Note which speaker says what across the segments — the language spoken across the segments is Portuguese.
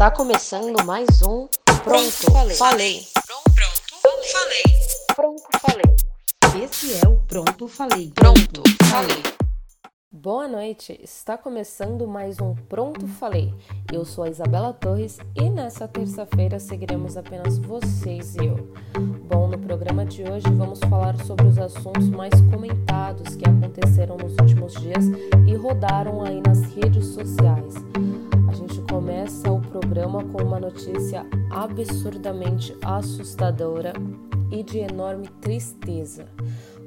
Speaker 1: Está começando mais um Pronto, falei. falei.
Speaker 2: Pronto, falei.
Speaker 1: Pronto, falei.
Speaker 3: Esse é o Pronto Falei.
Speaker 1: Pronto, falei.
Speaker 4: Boa noite, está começando mais um Pronto Falei. Eu sou a Isabela Torres e nessa terça-feira seguiremos apenas vocês e eu. Bom, no programa de hoje vamos falar sobre os assuntos mais comentados que aconteceram nos últimos dias e rodaram aí nas redes sociais. A gente começa o programa com uma notícia absurdamente assustadora e de enorme tristeza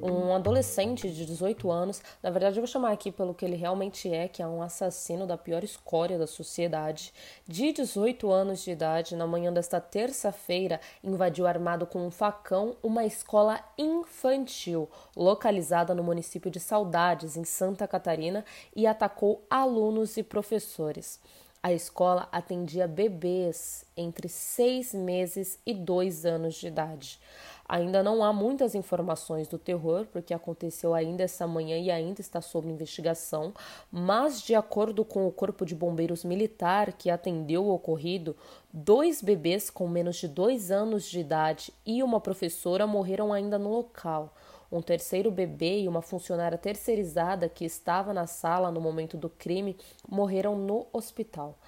Speaker 4: um adolescente de 18 anos, na verdade eu vou chamar aqui pelo que ele realmente é, que é um assassino da pior escória da sociedade, de 18 anos de idade, na manhã desta terça-feira, invadiu armado com um facão uma escola infantil localizada no município de Saudades, em Santa Catarina, e atacou alunos e professores. A escola atendia bebês entre seis meses e dois anos de idade. Ainda não há muitas informações do terror, porque aconteceu ainda essa manhã e ainda está sob investigação, mas, de acordo com o Corpo de Bombeiros Militar que atendeu o ocorrido, dois bebês com menos de dois anos de idade e uma professora morreram ainda no local. Um terceiro bebê e uma funcionária terceirizada que estava na sala no momento do crime morreram no hospital.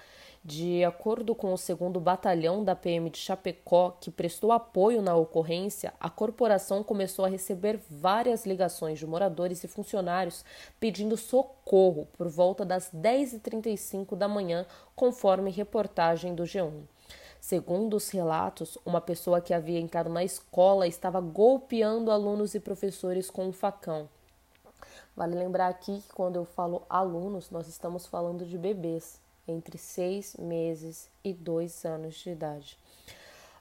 Speaker 4: De acordo com o segundo batalhão da PM de Chapecó, que prestou apoio na ocorrência, a corporação começou a receber várias ligações de moradores e funcionários pedindo socorro por volta das 10h35 da manhã, conforme reportagem do G1. Segundo os relatos, uma pessoa que havia entrado na escola estava golpeando alunos e professores com um facão. Vale lembrar aqui que quando eu falo alunos, nós estamos falando de bebês entre seis meses e dois anos de idade.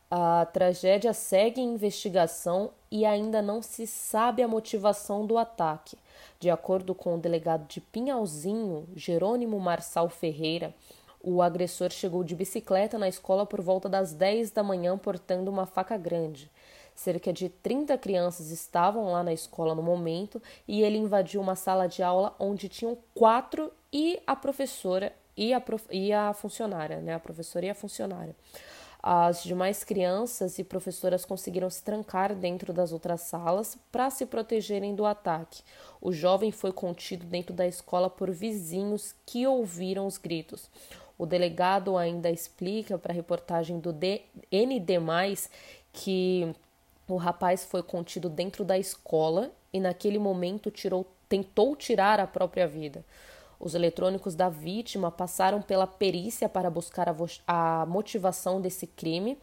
Speaker 4: A tragédia segue em investigação e ainda não se sabe a motivação do ataque. De acordo com o delegado de Pinhalzinho, Jerônimo Marçal Ferreira, o agressor chegou de bicicleta na escola por volta das 10 da manhã portando uma faca grande. Cerca de 30 crianças estavam lá na escola no momento e ele invadiu uma sala de aula onde tinham quatro e a professora e a, prof... e a funcionária, né? A professora e a funcionária. As demais crianças e professoras conseguiram se trancar dentro das outras salas para se protegerem do ataque. O jovem foi contido dentro da escola por vizinhos que ouviram os gritos. O delegado ainda explica para a reportagem do ND, que o rapaz foi contido dentro da escola e naquele momento tirou, tentou tirar a própria vida. Os eletrônicos da vítima passaram pela perícia para buscar a, a motivação desse crime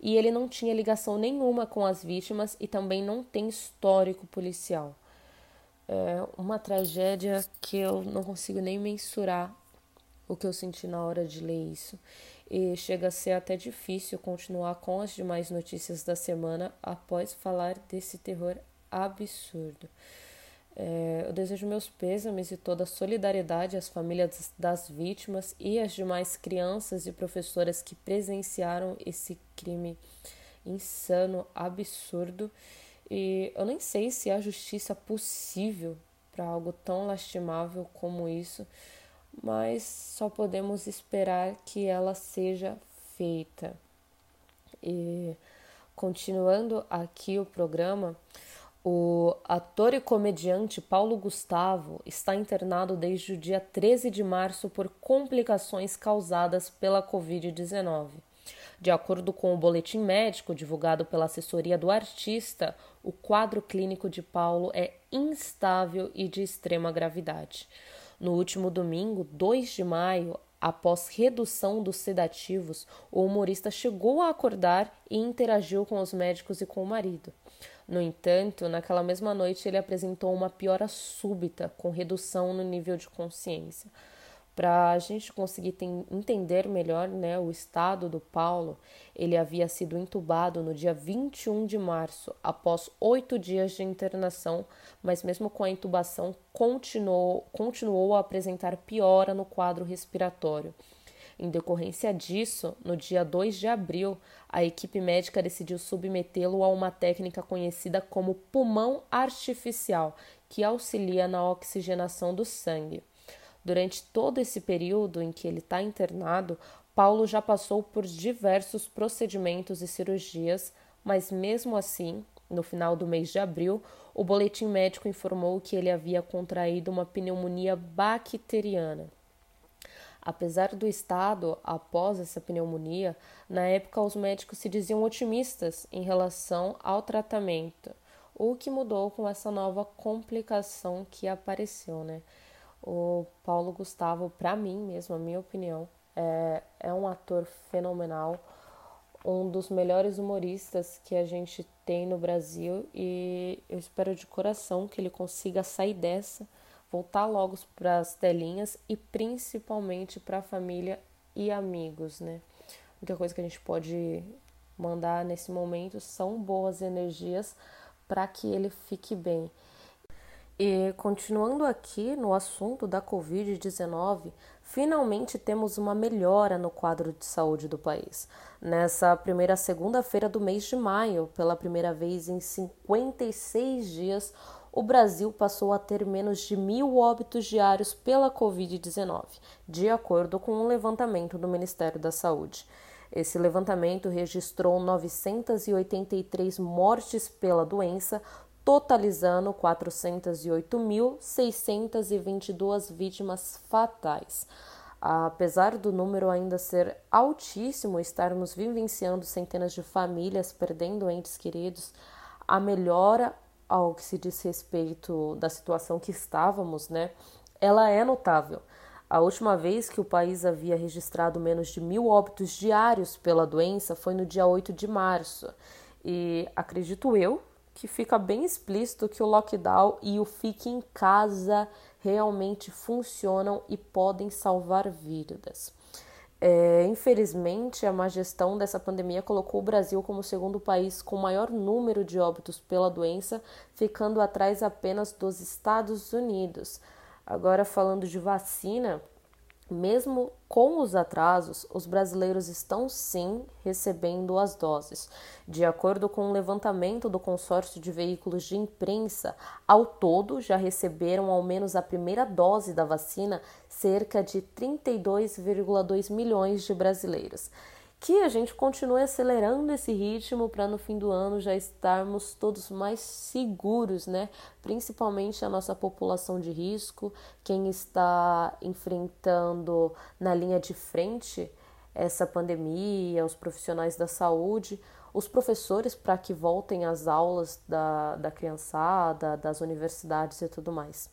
Speaker 4: e ele não tinha ligação nenhuma com as vítimas e também não tem histórico policial. É uma tragédia que eu não consigo nem mensurar o que eu senti na hora de ler isso. E chega a ser até difícil continuar com as demais notícias da semana após falar desse terror absurdo. É, eu desejo meus pêsames e toda a solidariedade às famílias das vítimas e às demais crianças e professoras que presenciaram esse crime insano, absurdo. E eu nem sei se há justiça possível para algo tão lastimável como isso, mas só podemos esperar que ela seja feita. E continuando aqui o programa, o ator e comediante Paulo Gustavo está internado desde o dia 13 de março por complicações causadas pela Covid-19. De acordo com o boletim médico divulgado pela assessoria do artista, o quadro clínico de Paulo é instável e de extrema gravidade. No último domingo, 2 de maio, após redução dos sedativos, o humorista chegou a acordar e interagiu com os médicos e com o marido. No entanto, naquela mesma noite ele apresentou uma piora súbita, com redução no nível de consciência. Para a gente conseguir entender melhor né, o estado do Paulo, ele havia sido entubado no dia 21 de março, após oito dias de internação, mas mesmo com a intubação, continuou, continuou a apresentar piora no quadro respiratório. Em decorrência disso, no dia 2 de abril, a equipe médica decidiu submetê-lo a uma técnica conhecida como pulmão artificial, que auxilia na oxigenação do sangue. Durante todo esse período em que ele está internado, Paulo já passou por diversos procedimentos e cirurgias, mas mesmo assim, no final do mês de abril, o boletim médico informou que ele havia contraído uma pneumonia bacteriana. Apesar do estado após essa pneumonia, na época os médicos se diziam otimistas em relação ao tratamento, o que mudou com essa nova complicação que apareceu, né? O Paulo Gustavo, para mim mesmo, a minha opinião, é, é um ator fenomenal, um dos melhores humoristas que a gente tem no Brasil e eu espero de coração que ele consiga sair dessa voltar logo para as telinhas e principalmente para a família e amigos, né? A única coisa que a gente pode mandar nesse momento são boas energias para que ele fique bem. E continuando aqui no assunto da Covid-19, finalmente temos uma melhora no quadro de saúde do país. Nessa primeira segunda-feira do mês de maio, pela primeira vez em 56 dias, o Brasil passou a ter menos de mil óbitos diários pela Covid-19, de acordo com um levantamento do Ministério da Saúde. Esse levantamento registrou 983 mortes pela doença, totalizando 408.622 vítimas fatais. Apesar do número ainda ser altíssimo, estarmos vivenciando centenas de famílias perdendo entes queridos, a melhora ao que se diz respeito da situação que estávamos, né, ela é notável. A última vez que o país havia registrado menos de mil óbitos diários pela doença foi no dia 8 de março. E acredito eu que fica bem explícito que o lockdown e o fique em casa realmente funcionam e podem salvar vidas. É, infelizmente, a má gestão dessa pandemia colocou o Brasil como o segundo país com maior número de óbitos pela doença, ficando atrás apenas dos Estados Unidos. Agora, falando de vacina, mesmo com os atrasos, os brasileiros estão sim recebendo as doses. De acordo com o um levantamento do consórcio de veículos de imprensa, ao todo já receberam ao menos a primeira dose da vacina cerca de 32,2 milhões de brasileiros que a gente continue acelerando esse ritmo para no fim do ano já estarmos todos mais seguros, né? Principalmente a nossa população de risco, quem está enfrentando na linha de frente essa pandemia, os profissionais da saúde, os professores para que voltem às aulas da, da criançada, das universidades e tudo mais.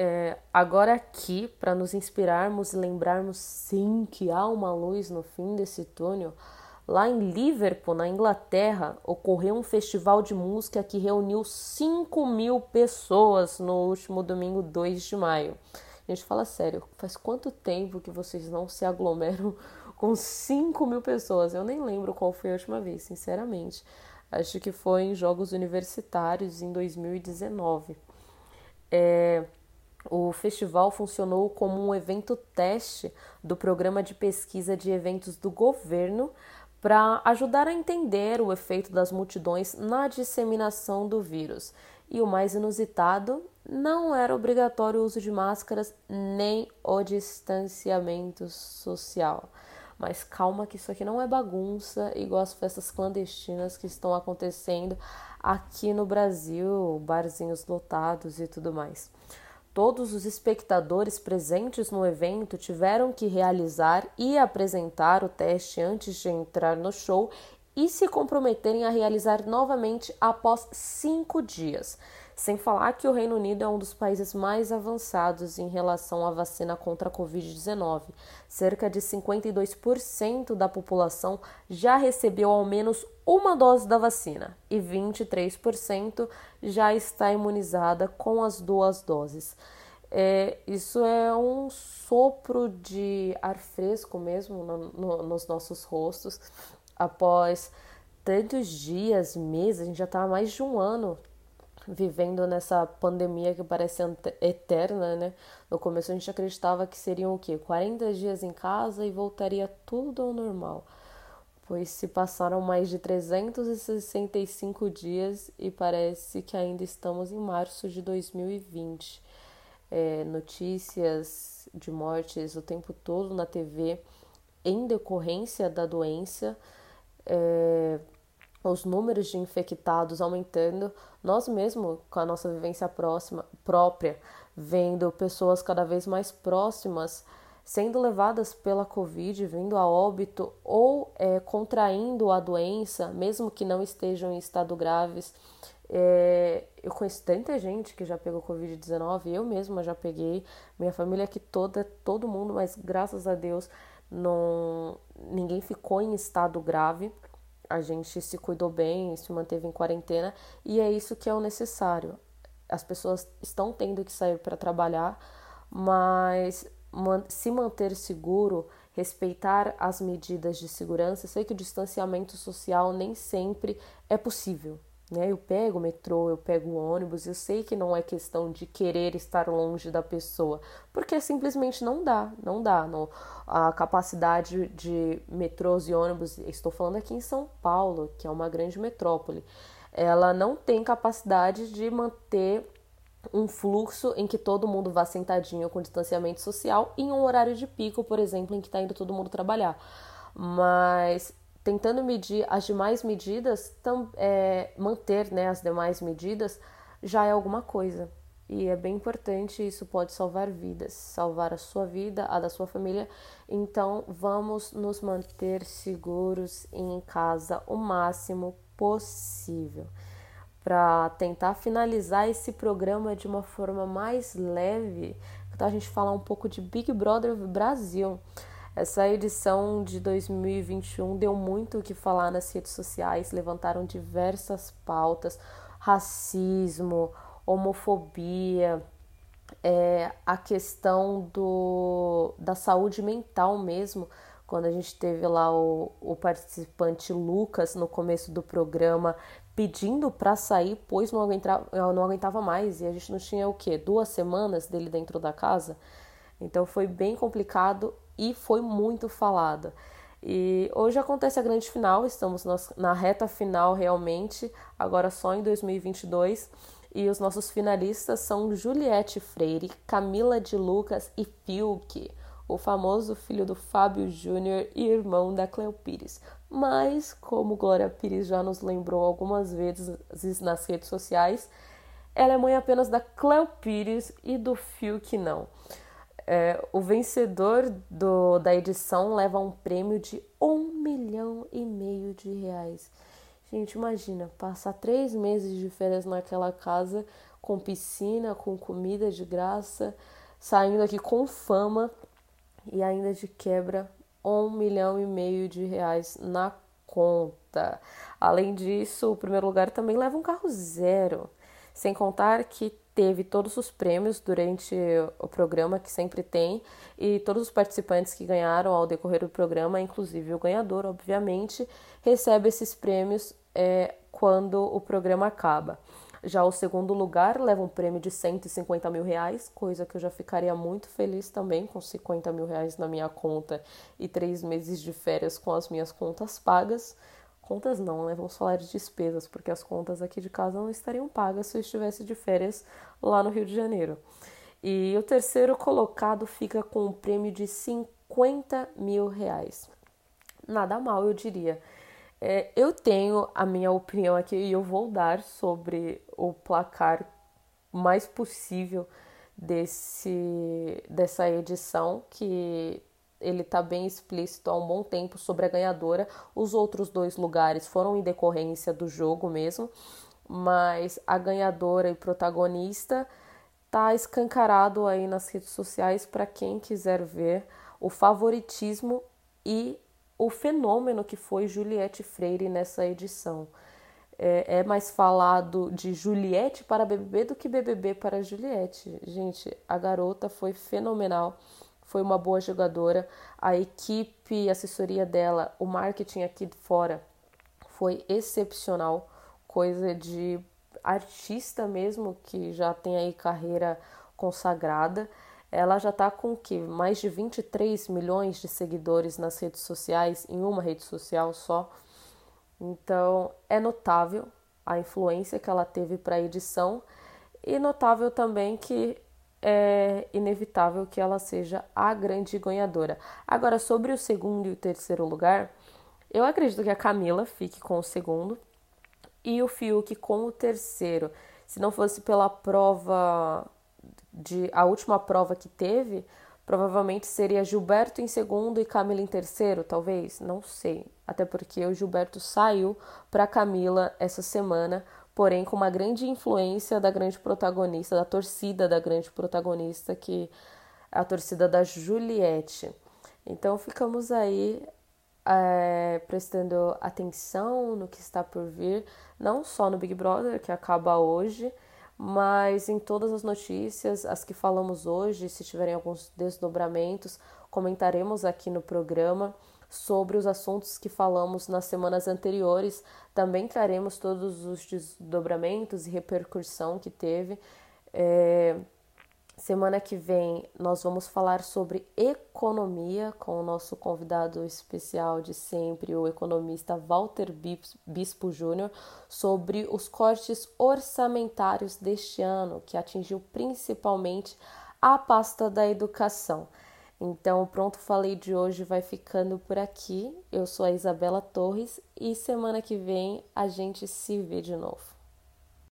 Speaker 4: É, agora aqui, para nos inspirarmos e lembrarmos sim que há uma luz no fim desse túnel, lá em Liverpool, na Inglaterra, ocorreu um festival de música que reuniu 5 mil pessoas no último domingo 2 de maio. A gente fala sério, faz quanto tempo que vocês não se aglomeram com 5 mil pessoas? Eu nem lembro qual foi a última vez, sinceramente. Acho que foi em Jogos Universitários em 2019. É, o festival funcionou como um evento teste do programa de pesquisa de eventos do governo para ajudar a entender o efeito das multidões na disseminação do vírus. E o mais inusitado, não era obrigatório o uso de máscaras nem o distanciamento social. Mas calma que isso aqui não é bagunça, igual as festas clandestinas que estão acontecendo aqui no Brasil, barzinhos lotados e tudo mais. Todos os espectadores presentes no evento tiveram que realizar e apresentar o teste antes de entrar no show e se comprometerem a realizar novamente após cinco dias. Sem falar que o Reino Unido é um dos países mais avançados em relação à vacina contra a Covid-19. Cerca de 52% da população já recebeu ao menos uma dose da vacina e 23% já está imunizada com as duas doses. É, isso é um sopro de ar fresco mesmo no, no, nos nossos rostos após tantos dias, meses, a gente já está há mais de um ano vivendo nessa pandemia que parece eterna, né? No começo a gente acreditava que seriam o quê? 40 dias em casa e voltaria tudo ao normal. Pois se passaram mais de 365 dias e parece que ainda estamos em março de 2020. É, notícias de mortes o tempo todo na TV em decorrência da doença, é, os números de infectados aumentando, nós mesmo com a nossa vivência próxima, própria, vendo pessoas cada vez mais próximas sendo levadas pela Covid, vindo a óbito ou é, contraindo a doença, mesmo que não estejam em estado graves. É, eu conheço tanta gente que já pegou Covid-19, eu mesma já peguei, minha família aqui toda, todo mundo, mas graças a Deus não, ninguém ficou em estado grave. A gente se cuidou bem, se manteve em quarentena e é isso que é o necessário. As pessoas estão tendo que sair para trabalhar, mas se manter seguro, respeitar as medidas de segurança. Sei que o distanciamento social nem sempre é possível. Né? Eu pego o metrô, eu pego o ônibus, eu sei que não é questão de querer estar longe da pessoa, porque simplesmente não dá, não dá. Não. A capacidade de metrôs e ônibus, estou falando aqui em São Paulo, que é uma grande metrópole, ela não tem capacidade de manter um fluxo em que todo mundo vá sentadinho com distanciamento social em um horário de pico, por exemplo, em que está indo todo mundo trabalhar. Mas tentando medir as demais medidas, tam, é, manter né, as demais medidas já é alguma coisa. E é bem importante, isso pode salvar vidas, salvar a sua vida, a da sua família. Então, vamos nos manter seguros em casa o máximo possível para tentar finalizar esse programa de uma forma mais leve, então a gente falar um pouco de Big Brother Brasil. Essa edição de 2021 deu muito o que falar nas redes sociais, levantaram diversas pautas, racismo, homofobia, é, a questão do, da saúde mental mesmo, quando a gente teve lá o, o participante Lucas no começo do programa pedindo para sair, pois não aguentava, não aguentava mais e a gente não tinha o quê? Duas semanas dele dentro da casa. Então foi bem complicado e foi muito falado. E hoje acontece a grande final, estamos na reta final realmente, agora só em 2022. E os nossos finalistas são Juliette Freire, Camila de Lucas e Fiuk, o famoso filho do Fábio Júnior e irmão da Cleo Pires. Mas, como Glória Pires já nos lembrou algumas vezes nas redes sociais, ela é mãe apenas da Cleo Pires e do Fiuk não. É, o vencedor do, da edição leva um prêmio de um milhão e meio de reais. Gente, imagina, passar três meses de férias naquela casa com piscina, com comida de graça, saindo aqui com fama e ainda de quebra um milhão e meio de reais na conta. Além disso, o primeiro lugar também leva um carro zero, sem contar que teve todos os prêmios durante o programa, que sempre tem, e todos os participantes que ganharam ao decorrer do programa, inclusive o ganhador, obviamente, recebe esses prêmios é, quando o programa acaba. Já o segundo lugar leva um prêmio de 150 mil reais, coisa que eu já ficaria muito feliz também com 50 mil reais na minha conta e três meses de férias com as minhas contas pagas. Contas não, né? Vamos falar de despesas, porque as contas aqui de casa não estariam pagas se eu estivesse de férias lá no Rio de Janeiro. E o terceiro colocado fica com um prêmio de 50 mil reais. Nada mal, eu diria. É, eu tenho a minha opinião aqui e eu vou dar sobre o placar mais possível desse, dessa edição, que ele está bem explícito há um bom tempo sobre a ganhadora. Os outros dois lugares foram em decorrência do jogo mesmo, mas a ganhadora e protagonista tá escancarado aí nas redes sociais para quem quiser ver o favoritismo e o fenômeno que foi Juliette Freire nessa edição. É, é, mais falado de Juliette para BBB do que BBB para Juliette. Gente, a garota foi fenomenal, foi uma boa jogadora. A equipe, a assessoria dela, o marketing aqui de fora foi excepcional, coisa de artista mesmo que já tem aí carreira consagrada ela já está com o que? Mais de 23 milhões de seguidores nas redes sociais, em uma rede social só. Então é notável a influência que ela teve para a edição e notável também que é inevitável que ela seja a grande ganhadora. Agora, sobre o segundo e o terceiro lugar, eu acredito que a Camila fique com o segundo e o Fiuk com o terceiro. Se não fosse pela prova de a última prova que teve, provavelmente seria Gilberto em segundo e Camila em terceiro, talvez, não sei. Até porque o Gilberto saiu para Camila essa semana, porém com uma grande influência da grande protagonista, da torcida da grande protagonista, que é a torcida da Juliette. Então ficamos aí é, prestando atenção no que está por vir, não só no Big Brother, que acaba hoje, mas em todas as notícias, as que falamos hoje, se tiverem alguns desdobramentos, comentaremos aqui no programa sobre os assuntos que falamos nas semanas anteriores. Também traremos todos os desdobramentos e repercussão que teve. É, Semana que vem nós vamos falar sobre economia com o nosso convidado especial de sempre, o economista Walter Bispo Júnior, sobre os cortes orçamentários deste ano, que atingiu principalmente a pasta da educação. Então, pronto, falei de hoje vai ficando por aqui. Eu sou a Isabela Torres e semana que vem a gente se vê de novo.